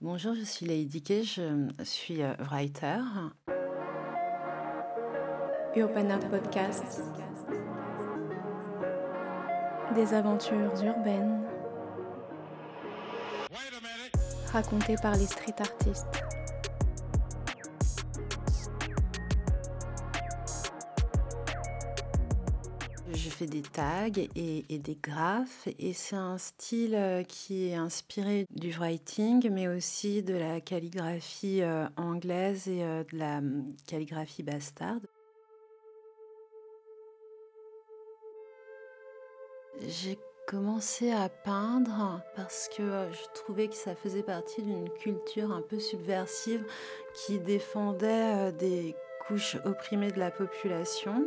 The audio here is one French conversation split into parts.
Bonjour, je suis Lady Kay, je suis euh, writer. Urban Art Podcast. Des aventures urbaines. Racontées par les street artistes. Des tags et, des graphes et c'est un style euh, qui est inspiré du writing mais aussi de la calligraphie euh, anglaise et euh, de la hum, calligraphie bastarde. J'ai commencé à peindre parce que je trouvais que ça faisait partie d'une culture un peu subversive qui défendait des couches opprimées de la population.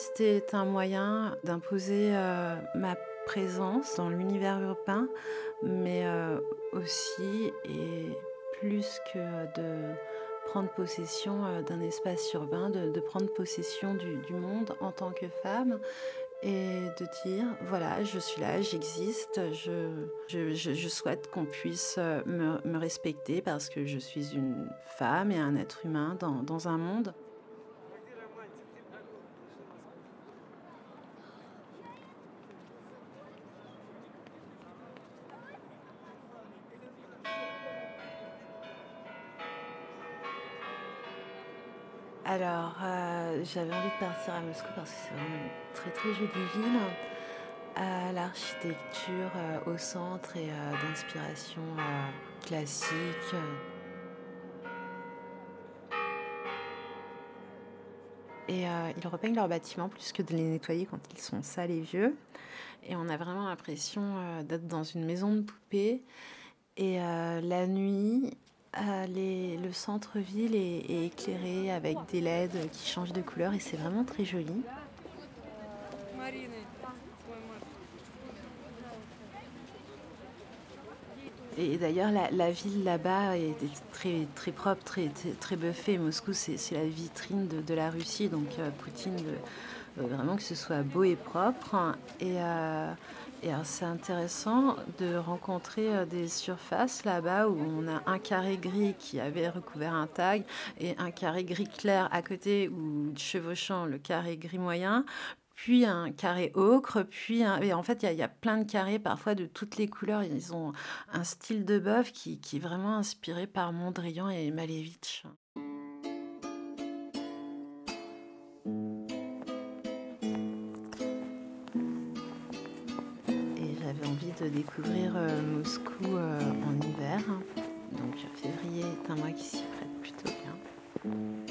C'était un moyen d'imposer euh, ma présence dans l'univers urbain, mais euh, aussi et plus que de prendre possession euh, d'un espace urbain, de, prendre possession du, monde en tant que femme et de dire voilà, je suis là, j'existe, je, souhaite qu'on puisse me, respecter parce que je suis une femme et un être humain dans un monde. Alors, euh, j'avais envie de partir à Moscou parce que c'est vraiment une très très jolie ville. Euh, L'architecture euh, au centre et d'inspiration classique. Et ils repeignent leurs bâtiments plus que de les nettoyer quand ils sont sales et vieux. Et on a vraiment l'impression d'être dans une maison de poupée. Et la nuit, le centre-ville est, éclairé avec des LED qui changent de couleur et c'est vraiment très joli. Et d'ailleurs, la, ville là-bas est très, très propre, très, très, buffée. Moscou, c'est la vitrine de, la Russie, donc euh, Poutine veut vraiment que ce soit beau et propre. Et, euh, et c'est intéressant de rencontrer euh, des surfaces là-bas où on a un carré gris qui avait recouvert un tag et un carré gris clair à côté ou chevauchant le carré gris moyen puis un carré ocre, puis un... Et en fait, il y, a- plein de carrés, parfois de toutes les couleurs. Ils ont un style de bœuf qui, qui est vraiment inspiré par Mondrian et Malevitch. De découvrir euh, Moscou euh, en hiver. Donc février est un mois qui s'y prête plutôt bien.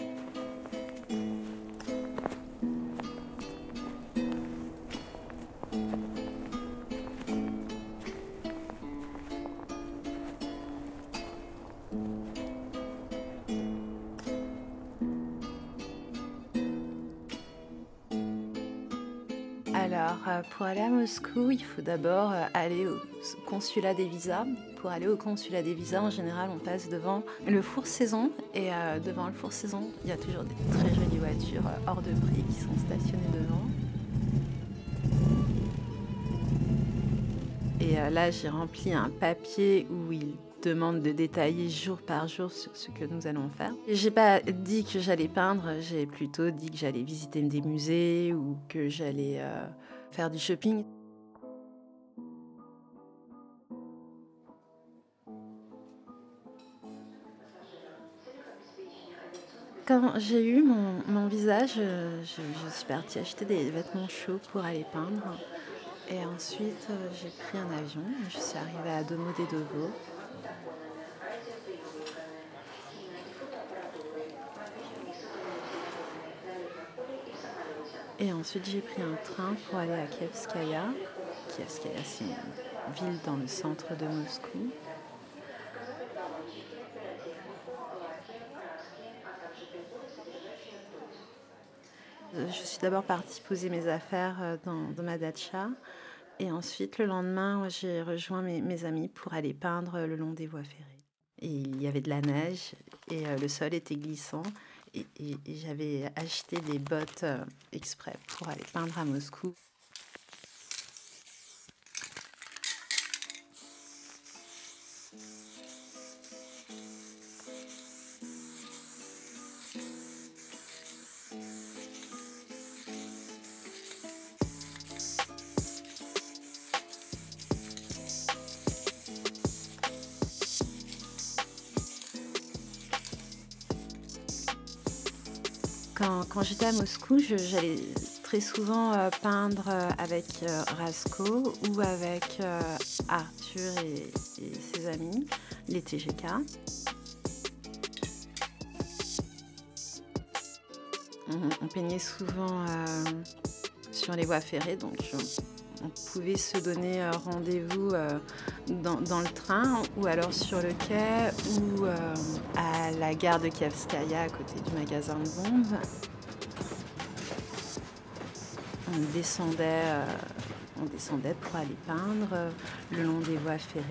Pour aller à Moscou, il faut d'abord euh, aller au consulat des visas. Pour aller au consulat des visas, en général, on passe devant le four saison. Et euh, devant le four saison, il y a toujours des très jolies voitures euh, hors de prix qui sont stationnées devant. Et euh, là, j'ai rempli un papier où il demande de détailler jour par jour ce, ce que nous allons faire. J'ai pas dit que j'allais peindre, j'ai plutôt dit que j'allais visiter des musées ou que j'allais euh, faire du shopping. Quand j'ai eu mon, visage, euh, je, suis partie acheter des vêtements chauds pour aller peindre. Et ensuite, euh, j'ai pris un avion. Je suis arrivée à Domodedovo. Et ensuite, j'ai pris un train pour aller à Kievskaya. Kievskaya, c'est une ville dans le centre de Moscou. Euh, Je suis d'abord partie poser mes affaires euh, dans, ma dacha. Et ensuite, le lendemain, j'ai rejoint mes, mes amis pour aller peindre le long des voies ferrées. Et il y avait de la neige et euh, le sol était glissant. Et, j'avais acheté des bottes euh, exprès pour aller peindre à Moscou. Quand, j'étais à Moscou, j'allais très souvent euh, peindre euh, avec euh, Rasco ou avec Arthur et, ses amis, les TGK. On, peignait souvent sur les voies ferrées, donc on pouvait se donner rendez-vous dans, le train ou alors sur le quai ou à la gare de Kievskaya à côté du magasin de bombes on descendait, euh, on descendait pour aller peindre euh, le long des voies ferrées.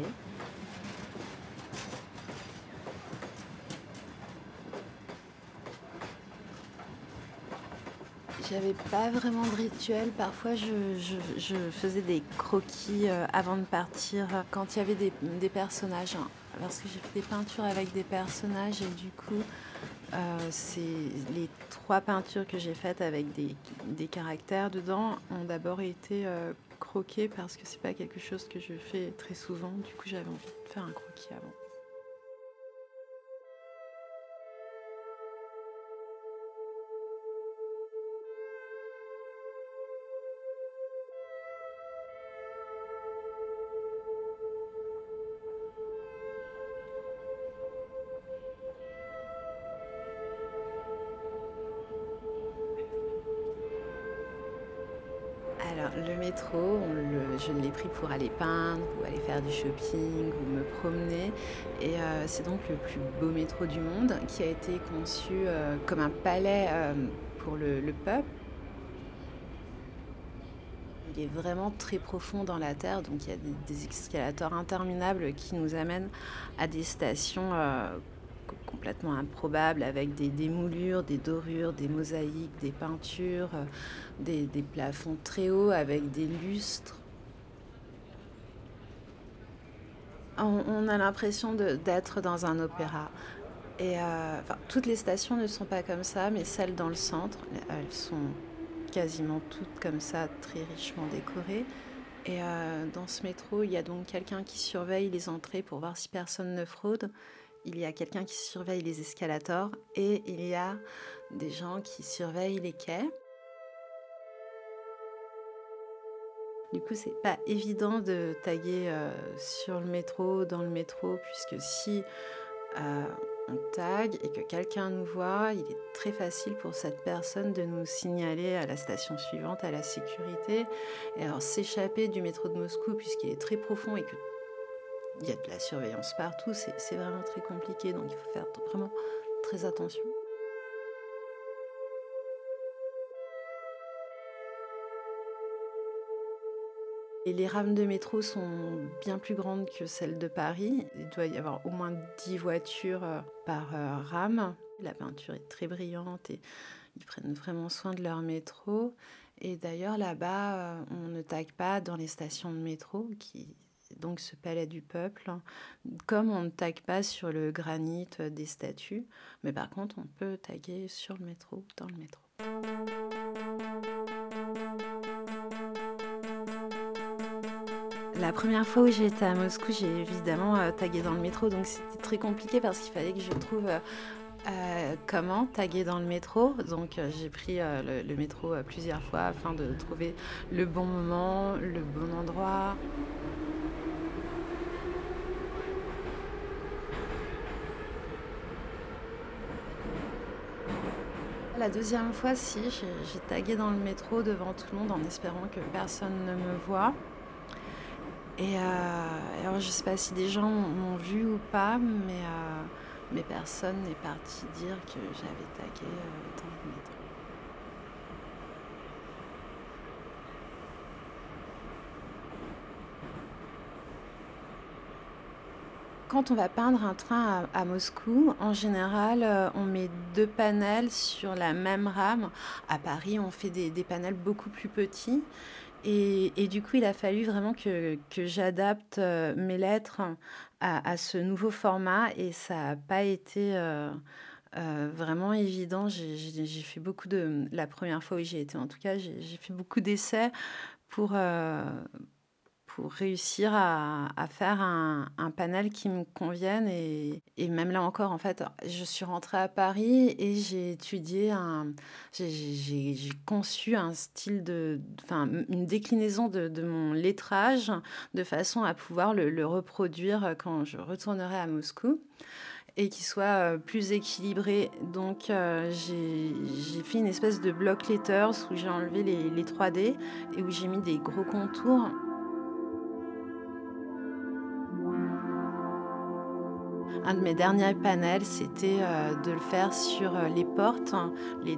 J'avais pas vraiment de rituel. Parfois, je, faisais des croquis euh, avant de partir quand il y avait des, personnages. Hein. Parce que j'ai fait des peintures avec des personnages et du coup, euh, c'est les trois peintures que j'ai faites avec des, caractères dedans ont d'abord été euh, croquées parce que c'est pas quelque chose que je fais très souvent. Du coup, j'avais envie de faire un croquis avant. Le métro, je l'ai pris pour aller peindre ou aller faire du shopping ou me promener. Et euh, c'est donc le plus beau métro du monde qui a été conçu euh, comme un palais euh, pour le, peuple. Il est vraiment très profond dans la terre, donc il y a des, des escalators interminables qui nous amènent à des stations complètement improbable avec des, moulures, des dorures, des mosaïques, des peintures, euh, des, plafonds très hauts avec des lustres. On, a l'impression d'être dans un opéra. Et euh, toutes les stations ne sont pas comme ça, mais celles dans le centre, elles sont quasiment toutes comme ça, très richement décorées. Et euh, dans ce métro, il y a donc quelqu'un qui surveille les entrées pour voir si personne ne fraude il y a quelqu'un qui surveille les escalators et il y a des gens qui surveillent les quais. Du coup, c'est pas évident de taguer euh, sur le métro, dans le métro, puisque si euh, on tag et que quelqu'un nous voit, il est très facile pour cette personne de nous signaler à la station suivante, à la sécurité. Et alors s'échapper du métro de Moscou, puisqu'il est très profond et que il y a de la surveillance partout, c'est vraiment très compliqué, donc il faut faire vraiment très attention. Et les rames de métro sont bien plus grandes que celles de Paris. Il doit y avoir au moins 10 voitures euh, par euh, rame. La peinture est très brillante et ils prennent vraiment soin de leur métro. Et d'ailleurs, là-bas, euh, on ne tague pas dans les stations de métro qui donc ce palais du peuple, comme on ne tague pas sur le granit des statues, mais par contre on peut taguer sur le métro, dans le métro. La première fois où j'étais à Moscou, j'ai évidemment euh, tagué dans le métro, donc c'était très compliqué parce qu'il fallait que je trouve euh, euh, comment taguer dans le métro. Donc j'ai pris le, métro plusieurs fois afin de trouver le bon moment, le bon endroit. La deuxième fois, si, j'ai tagué dans le métro devant tout le monde en espérant que personne ne me voit. Et, euh, alors, je ne sais pas si des gens m'ont vu ou pas, mais, euh, mais personne n'est parti dire que j'avais tagué euh, dans le métro. Quand on va peindre un train à, Moscou, en général, euh, on met deux panels sur la même rame. À Paris, on fait des, panels beaucoup plus petits. Et, du coup, il a fallu vraiment que, j'adapte euh, mes lettres à, ce nouveau format et ça n'a pas été euh, vraiment évident. J'ai fait beaucoup de... La première fois où j'y été, en tout cas, j'ai fait beaucoup d'essais pour pour réussir à, faire un, panel qui me convienne. Et, même là encore, en fait, je suis rentrée à Paris et j'ai étudié, un, j'ai, conçu un style de, enfin, une déclinaison de, mon lettrage de façon à pouvoir le, le reproduire quand je retournerai à Moscou et qui soit euh, plus équilibré. Donc euh, j'ai fait une espèce de block letters où j'ai enlevé les, les 3D et où j'ai mis des gros contours. Un de mes derniers panels, c'était euh, de le faire sur les portes, hein, les,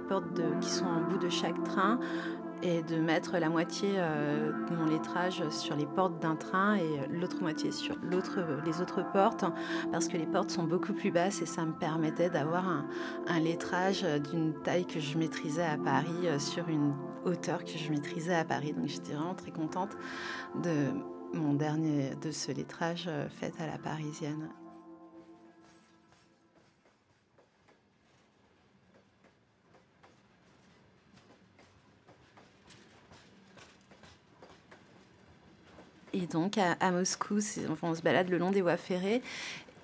portes qui sont en bout de chaque train, et de mettre la moitié euh, de mon lettrage sur les portes d'un train et l'autre moitié sur les autres portes, parce que les portes sont beaucoup plus basses et ça me permettait d'avoir un, lettrage d'une taille que je maîtrisais à Paris euh, sur une hauteur que je maîtrisais à Paris. Donc j'étais vraiment très contente de mon dernier, de ce lettrage euh, fait à la parisienne. Et donc à, Moscou, on se balade le long des voies ferrées.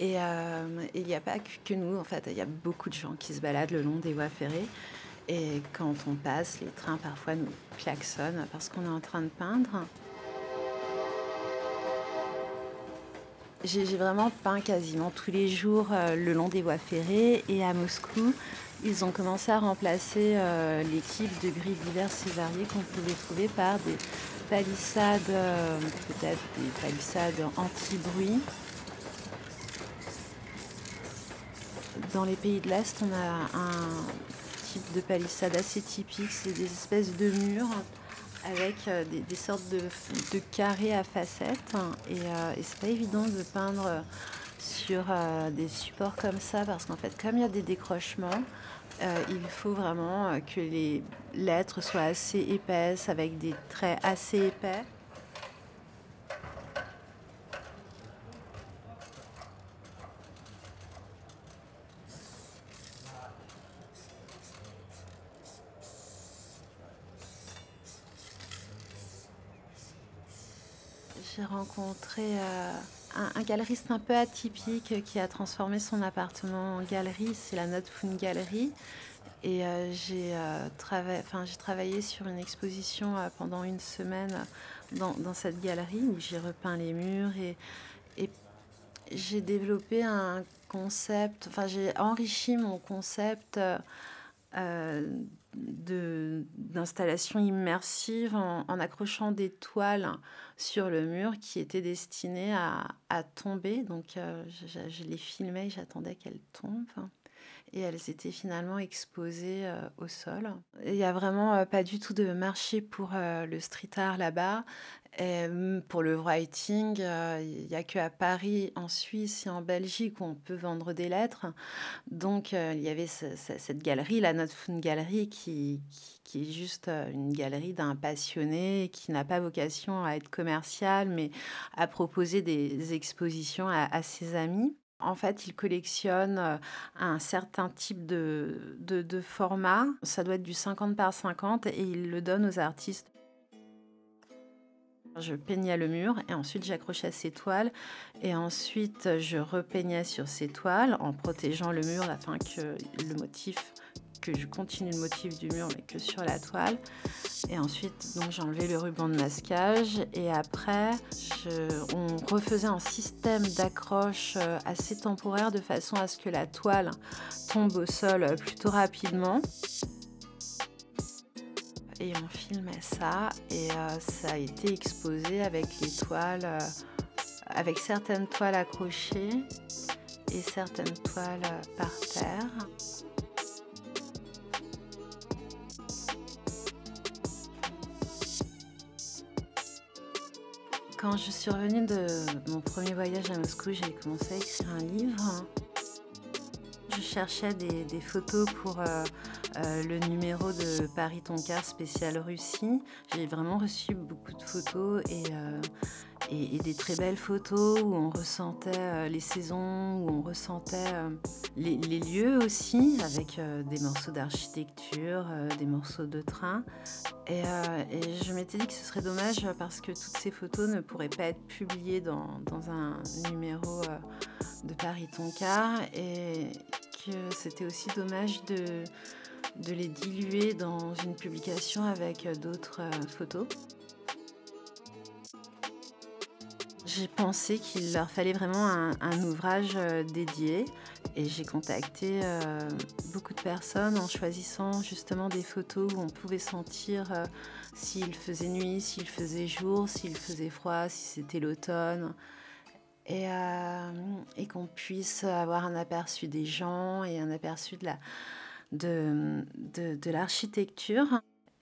Et euh, il n'y a pas que, nous, en fait, il y a beaucoup de gens qui se baladent le long des voies ferrées. Et quand on passe, les trains parfois nous klaxonnent parce qu'on est en train de peindre. J'ai vraiment peint quasiment tous les jours euh, le long des voies ferrées et à Moscou, ils ont commencé à remplacer euh, types de grilles diverses et variées qu'on pouvait trouver par des palissades, euh, peut-être des palissades anti-bruit. Dans les pays de l'Est, on a un type de palissade assez typique, c'est des espèces de murs avec euh, des, sortes de, carrés à facettes. Et, euh, et c'est pas évident de peindre sur des supports comme ça parce qu'en fait, comme il y a des décrochements, euh, il faut vraiment euh, que les lettres soient assez épaisses, avec des traits assez épais. J'ai rencontré euh, un, galeriste un peu atypique qui a transformé son appartement en galerie. C'est la Note Fun Gallery. Et euh, j'ai euh, travaillé sur une exposition euh, pendant une semaine dans, cette galerie où j'ai repeint les murs et, et j'ai développé un concept, enfin j'ai enrichi mon concept d'installation immersive en, accrochant des toiles sur le mur qui étaient destinées à, tomber. Donc euh, je, les filmais, j'attendais qu'elles tombent. Et elles étaient finalement exposées euh, au sol. Il n'y a vraiment euh, pas du tout de marché pour le street art là-bas. Mm, pour le writing, euh, il n'y a qu'à Paris, en Suisse et en Belgique où on peut vendre des lettres. Donc, euh, il y avait cette galerie, la Note Fun Gallery, qui, qui, est juste euh, une galerie d'un passionné qui n'a pas vocation à être commercial, mais à proposer des expositions à, à ses amis. En fait, il collectionne un certain type de, format. Ça doit être du 50 par 50 et il le donne aux artistes je peignais le mur et ensuite j'accrochais ces toiles et ensuite je repeignais sur ces toiles en protégeant le mur afin que le motif que je continue le motif du mur mais que sur la toile. Et ensuite donc j'enlevais le ruban de masquage. Et après on refaisait un système d'accroche euh, assez temporaire de façon à ce que la toile tombe au sol plutôt rapidement. Et on filmait ça. Et euh, ça a été exposé avec les toiles, euh, avec certaines toiles accrochées et certaines toiles euh, par terre. Quand je suis revenue de mon premier voyage à Moscou, j'ai commencé à écrire un livre. Je cherchais des, photos pour euh, le numéro de Paris Tonka spécial Russie. J'ai vraiment reçu beaucoup de photos et, euh, et, des très belles photos où on ressentait euh, les saisons, où on ressentait euh, les, lieux aussi, avec euh, des morceaux d'architecture, des morceaux de train. Et, je m'étais dit que ce serait dommage parce que toutes ces photos ne pourraient pas être publiées dans, un numéro de Paris Tonka et que c'était aussi dommage de les diluer dans une publication avec d'autres photos. J'ai pensé qu'il leur fallait vraiment un, ouvrage euh, dédié et j'ai contacté euh, beaucoup de personnes en choisissant justement des photos où on pouvait sentir euh, s'il faisait nuit, s'il faisait jour, s'il faisait froid, si c'était l'automne. Et, qu'on puisse avoir un aperçu des gens et un aperçu de, la, de, de l'architecture.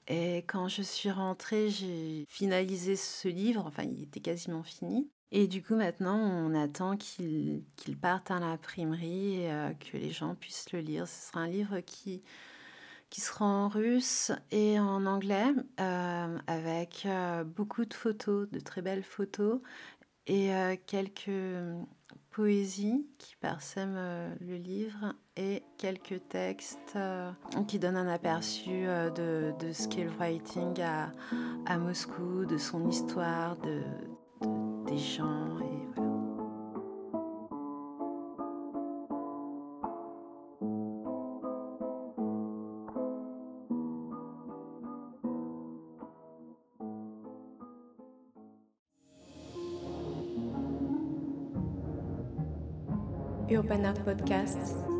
Et quand je suis rentrée, j'ai finalisé ce livre, enfin il était quasiment fini. Et du coup, maintenant, on attend qu'il parte à l'imprimerie et euh, que les gens puissent le lire. Ce sera un livre qui, qui sera en russe et en anglais, euh, avec euh, beaucoup de photos, de très belles photos, et quelques poésies qui parsèment le livre et quelques textes qui donnent un aperçu de, de ce qu'est le writing à, à Moscou, de son histoire, de, des gens et voilà. Urban Art Podcast